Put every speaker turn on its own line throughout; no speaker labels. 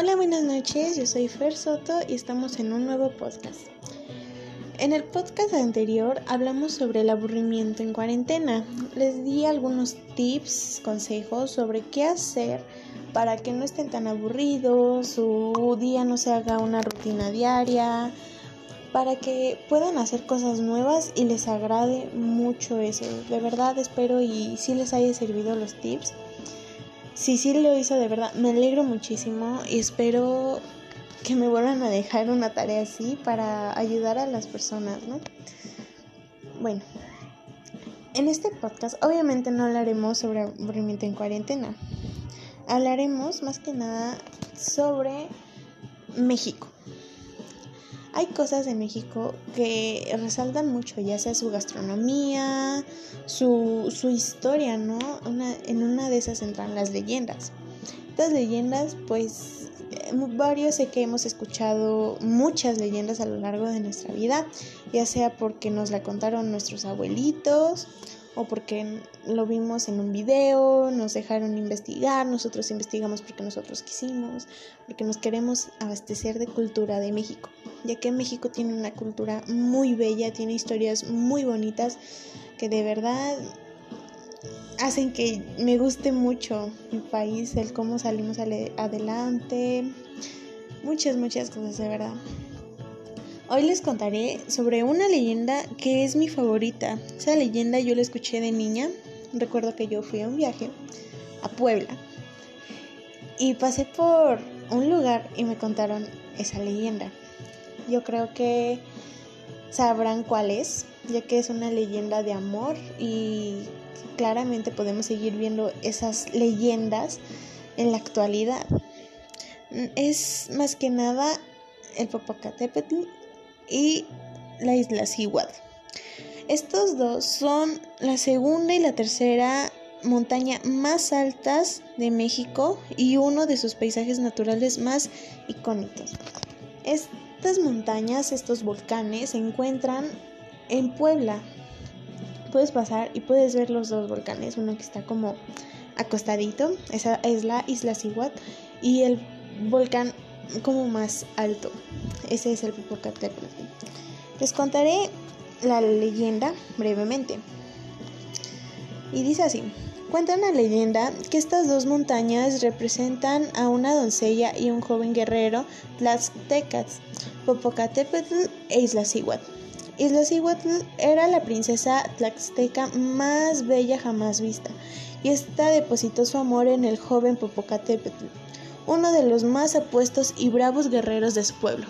Hola, buenas noches, yo soy Fer Soto y estamos en un nuevo podcast. En el podcast anterior hablamos sobre el aburrimiento en cuarentena. Les di algunos tips, consejos sobre qué hacer para que no estén tan aburridos, su día no se haga una rutina diaria, para que puedan hacer cosas nuevas y les agrade mucho eso. De verdad espero y si les haya servido los tips. Si sí lo hizo de verdad, me alegro muchísimo y espero que me vuelvan a dejar una tarea así para ayudar a las personas, ¿no? Bueno, en este podcast obviamente no hablaremos sobre aburrimiento en cuarentena. Hablaremos más que nada sobre México. Hay cosas de México que resaltan mucho, ya sea su gastronomía, su, historia, ¿no? Una, en una de esas entran las leyendas. Estas leyendas, pues, varios sé que hemos escuchado muchas leyendas a lo largo de nuestra vida, ya sea porque nos la contaron nuestros abuelitos o porque lo vimos en un video, nos dejaron investigar, nosotros investigamos porque nosotros quisimos, porque nos queremos abastecer de cultura de México, ya que México tiene una cultura muy bella, tiene historias muy bonitas que de verdad hacen que me guste mucho mi país, el cómo salimos adelante, muchas, muchas cosas de verdad. Hoy les contaré sobre una leyenda que es mi favorita. Esa leyenda yo la escuché de niña. Recuerdo que yo fui a un viaje a Puebla y pasé por un lugar y me contaron esa leyenda. Yo creo que sabrán cuál es, ya que es una leyenda de amor y claramente podemos seguir viendo esas leyendas en la actualidad. Es más que nada el Popocatépetl y la isla Siguad. Estos dos son la segunda y la tercera montaña más altas de México y uno de sus paisajes naturales más icónicos. Estas montañas, estos volcanes, se encuentran en Puebla. Puedes pasar y puedes ver los dos volcanes, uno que está como acostadito, esa es la isla Siguad, y el volcán como más alto. Ese es el Popocatépetl. Les contaré la leyenda brevemente. Y dice así: Cuenta una leyenda que estas dos montañas representan a una doncella y un joven guerrero tlaxtecas, Popocatépetl e Isla Cihuatl era la princesa tlaxteca más bella jamás vista, y esta depositó su amor en el joven Popocatépetl, uno de los más apuestos y bravos guerreros de su pueblo.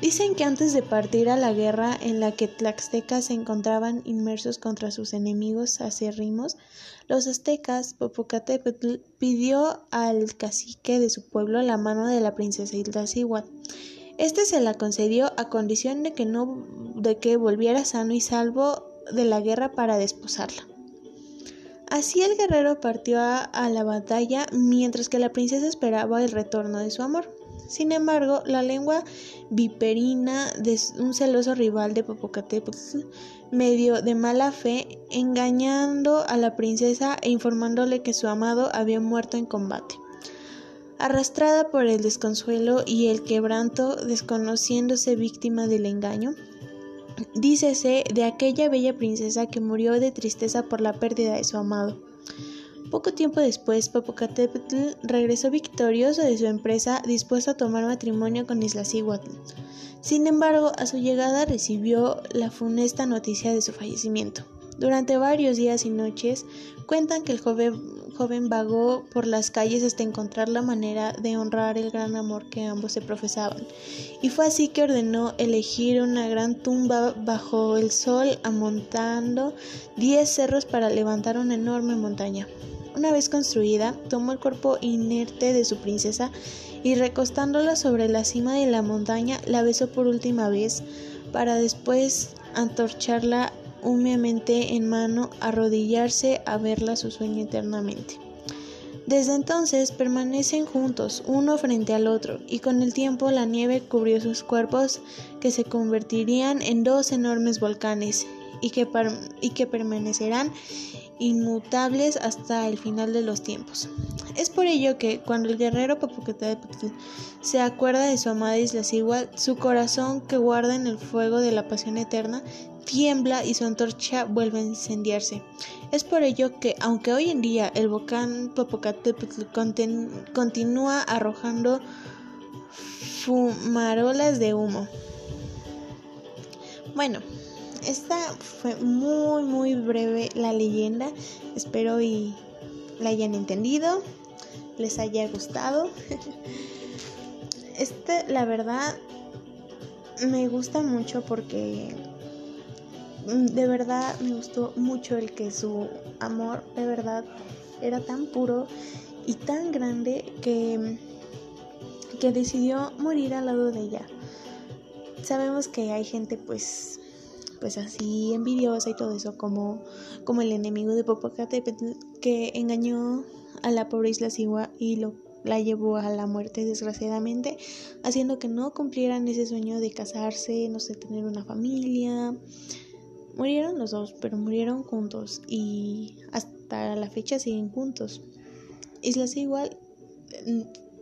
Dicen que antes de partir a la guerra en la que Tlaxtecas se encontraban inmersos contra sus enemigos acérrimos, los aztecas Popocatépetl pidió al cacique de su pueblo la mano de la princesa Iztaccíhuatl. Este se la concedió a condición de que no de que volviera sano y salvo de la guerra para desposarla. Así el guerrero partió a, la batalla mientras que la princesa esperaba el retorno de su amor. Sin embargo, la lengua viperina de un celoso rival de Popocatépetl, medio de mala fe, engañando a la princesa e informándole que su amado había muerto en combate. Arrastrada por el desconsuelo y el quebranto, desconociéndose víctima del engaño, Dícese de aquella bella princesa que murió de tristeza por la pérdida de su amado. Poco tiempo después, Popocatépetl regresó victorioso de su empresa, dispuesto a tomar matrimonio con Iztaccíhuatl. Sin embargo, a su llegada recibió la funesta noticia de su fallecimiento. Durante varios días y noches, cuentan que el joven, joven vagó por las calles hasta encontrar la manera de honrar el gran amor que ambos se profesaban, y fue así que ordenó elegir una gran tumba bajo el sol, amontando diez cerros para levantar una enorme montaña. Una vez construida, tomó el cuerpo inerte de su princesa y recostándola sobre la cima de la montaña, la besó por última vez, para después antorcharla humeante en mano, arrodillarse a verla su sueño eternamente. Desde entonces permanecen juntos, uno frente al otro, y con el tiempo la nieve cubrió sus cuerpos, que se convertirían en dos enormes volcanes, y que, y que permanecerán inmutables hasta el final de los tiempos. Es por ello que cuando el guerrero Popocatépetl se acuerda de su amada Isla Igual, su corazón que guarda en el fuego de la pasión eterna tiembla y su antorcha vuelve a incendiarse. Es por ello que, aunque hoy en día el volcán Popocatépetl continúa arrojando fumarolas de humo. Bueno, esta fue muy muy breve la leyenda. Espero y la hayan entendido, les haya gustado. Este, la verdad, me gusta mucho porque mm, de verdad me gustó mucho el que su amor de verdad era tan puro y tan grande que, que decidió morir al lado de ella. Sabemos que hay gente pues pues así envidiosa y todo eso como, como el enemigo de Popocatépetl que engañó a la pobre Isla Sigua y lo la llevó a la muerte desgraciadamente, haciendo que no cumplieran ese sueño de casarse, no sé, tener una familia. Murieron los dos, pero murieron juntos y hasta la fecha siguen juntos. Islas igual,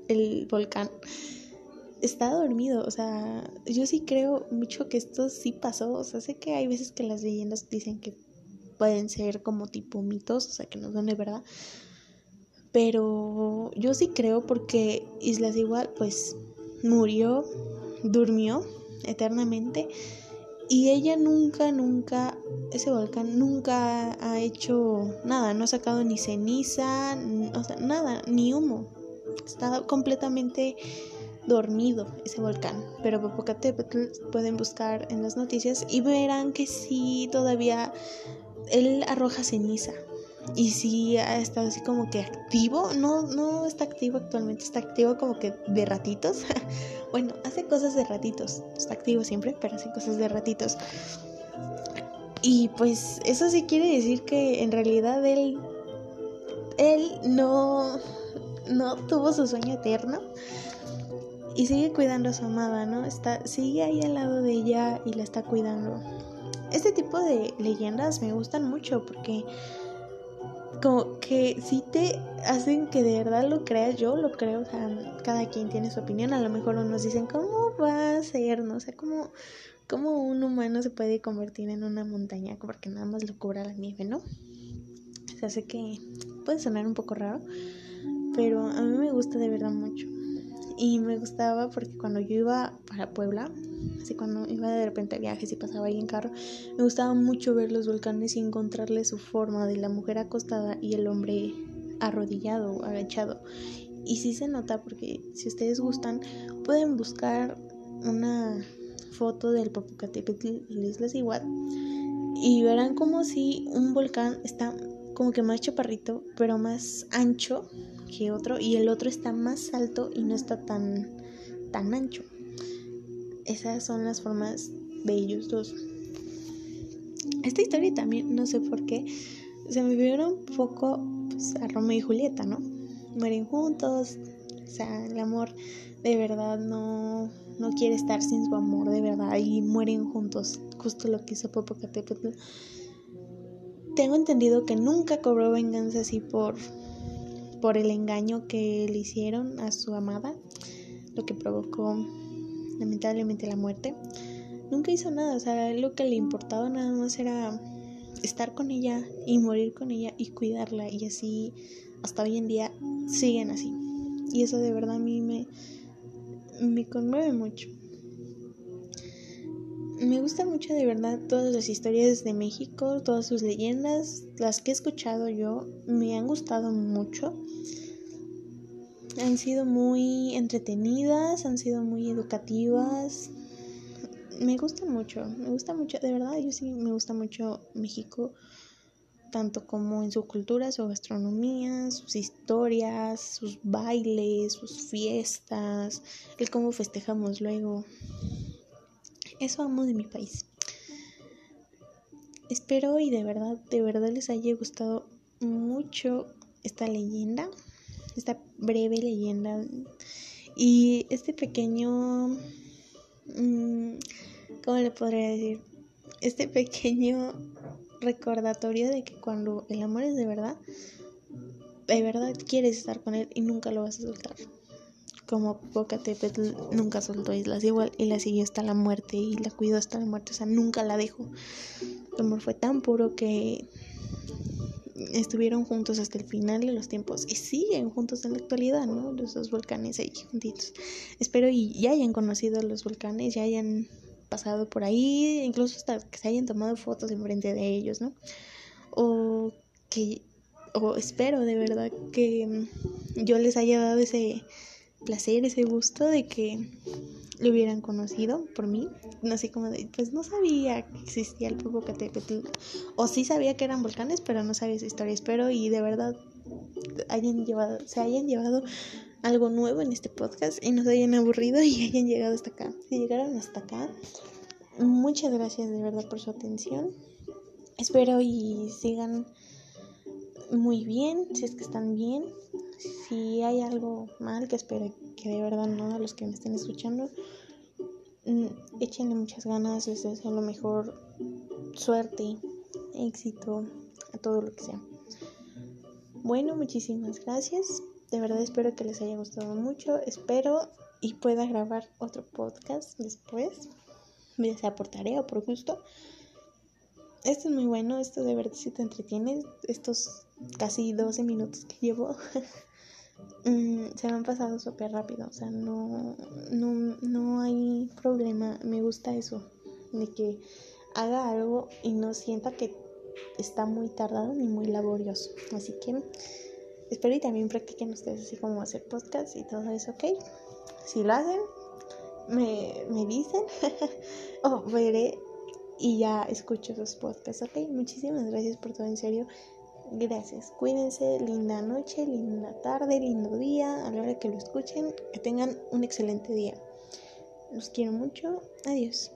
el volcán está dormido, o sea, yo sí creo mucho que esto sí pasó, o sea, sé que hay veces que las leyendas dicen que pueden ser como tipo mitos, o sea, que no son de verdad, pero yo sí creo porque Islas igual pues murió, durmió eternamente y ella nunca, nunca, ese volcán nunca ha hecho nada, no ha sacado ni ceniza, o sea, nada, ni humo. Está completamente dormido ese volcán. Pero Popocatépetl pueden buscar en las noticias y verán que sí, todavía él arroja ceniza y sí ha estado así como que activo, no, no está activo actualmente, está activo como que de ratitos. bueno, hace cosas de ratitos, está activo siempre, pero hace cosas de ratitos. Y pues eso sí quiere decir que en realidad él, él no, no tuvo su sueño eterno y sigue cuidando a su amada, ¿no? Está, sigue ahí al lado de ella y la está cuidando. Este tipo de leyendas me gustan mucho porque como que si te hacen que de verdad lo creas, yo lo creo, o sea, cada quien tiene su opinión, a lo mejor unos dicen, ¿cómo va a ser? No sé, ¿cómo, ¿cómo un humano se puede convertir en una montaña porque nada más lo cubra la nieve, ¿no? O sea, sé que puede sonar un poco raro, pero a mí me gusta de verdad mucho. Y me gustaba porque cuando yo iba para Puebla, así cuando iba de repente a viajes y pasaba ahí en carro, me gustaba mucho ver los volcanes y encontrarle su forma de la mujer acostada y el hombre arrodillado, agachado. Y sí se nota porque si ustedes gustan, pueden buscar una foto del Popocatépetl y las Islas Igual y verán como si un volcán está como que más chaparrito, pero más ancho que otro y el otro está más alto y no está tan tan ancho. Esas son las formas de ellos dos. Esta historia también, no sé por qué, se me vieron un poco pues, a Romeo y Julieta, ¿no? Mueren juntos, o sea, el amor de verdad no, no quiere estar sin su amor de verdad y mueren juntos, justo lo que hizo Popocatépetl tengo entendido que nunca cobró venganza así por, por el engaño que le hicieron a su amada, lo que provocó lamentablemente la muerte. Nunca hizo nada, o sea, lo que le importaba nada más era estar con ella y morir con ella y cuidarla y así hasta hoy en día siguen así. Y eso de verdad a mí me, me conmueve mucho me gusta mucho de verdad todas las historias de México, todas sus leyendas, las que he escuchado yo, me han gustado mucho. Han sido muy entretenidas, han sido muy educativas. Me gusta mucho, me gusta mucho, de verdad, yo sí me gusta mucho México, tanto como en su cultura, su gastronomía, sus historias, sus bailes, sus fiestas, el cómo festejamos luego. Eso amo de mi país. Espero y de verdad, de verdad les haya gustado mucho esta leyenda, esta breve leyenda y este pequeño, mm, ¿cómo le podría decir? Este pequeño recordatorio de que cuando el amor es de verdad, de verdad quieres estar con él y nunca lo vas a soltar. Como Popocatépetl nunca soltó Islas igual y la siguió hasta la muerte y la cuidó hasta la muerte, o sea, nunca la dejó. El amor fue tan puro que estuvieron juntos hasta el final de los tiempos y siguen juntos en la actualidad, ¿no? Los dos volcanes ahí juntitos. Espero y ya hayan conocido los volcanes, ya hayan pasado por ahí, incluso hasta que se hayan tomado fotos enfrente de ellos, ¿no? O que, o espero de verdad que yo les haya dado ese placer, ese gusto de que lo hubieran conocido por mí, así como de, pues no sabía que existía el Popocatépetl, o sí sabía que eran volcanes, pero no sabía esa historia, espero y de verdad hayan llevado, se hayan llevado algo nuevo en este podcast y no se hayan aburrido y hayan llegado hasta acá. Si llegaron hasta acá, muchas gracias de verdad por su atención. Espero y sigan muy bien, si es que están bien. Si hay algo mal, que espero que de verdad no, a los que me estén escuchando, mm, échenle muchas ganas, les deseo lo mejor, suerte, éxito, a todo lo que sea. Bueno, muchísimas gracias. De verdad espero que les haya gustado mucho. Espero y pueda grabar otro podcast después, ya sea por tarea o por gusto. Esto es muy bueno, esto de verdad sí te entretiene. Estos casi 12 minutos que llevo mm, se han pasado súper rápido. O sea, no, no, no hay problema. Me gusta eso, de que haga algo y no sienta que está muy tardado ni muy laborioso. Así que espero y también practiquen ustedes así como hacer podcast y todo eso, ¿ok? Si lo hacen, me, me dicen o veré y ya escucho sus podcasts, ¿ok? Muchísimas gracias por todo, en serio. Gracias, cuídense, linda noche, linda tarde, lindo día, a la hora que lo escuchen, que tengan un excelente día. Los quiero mucho, adiós.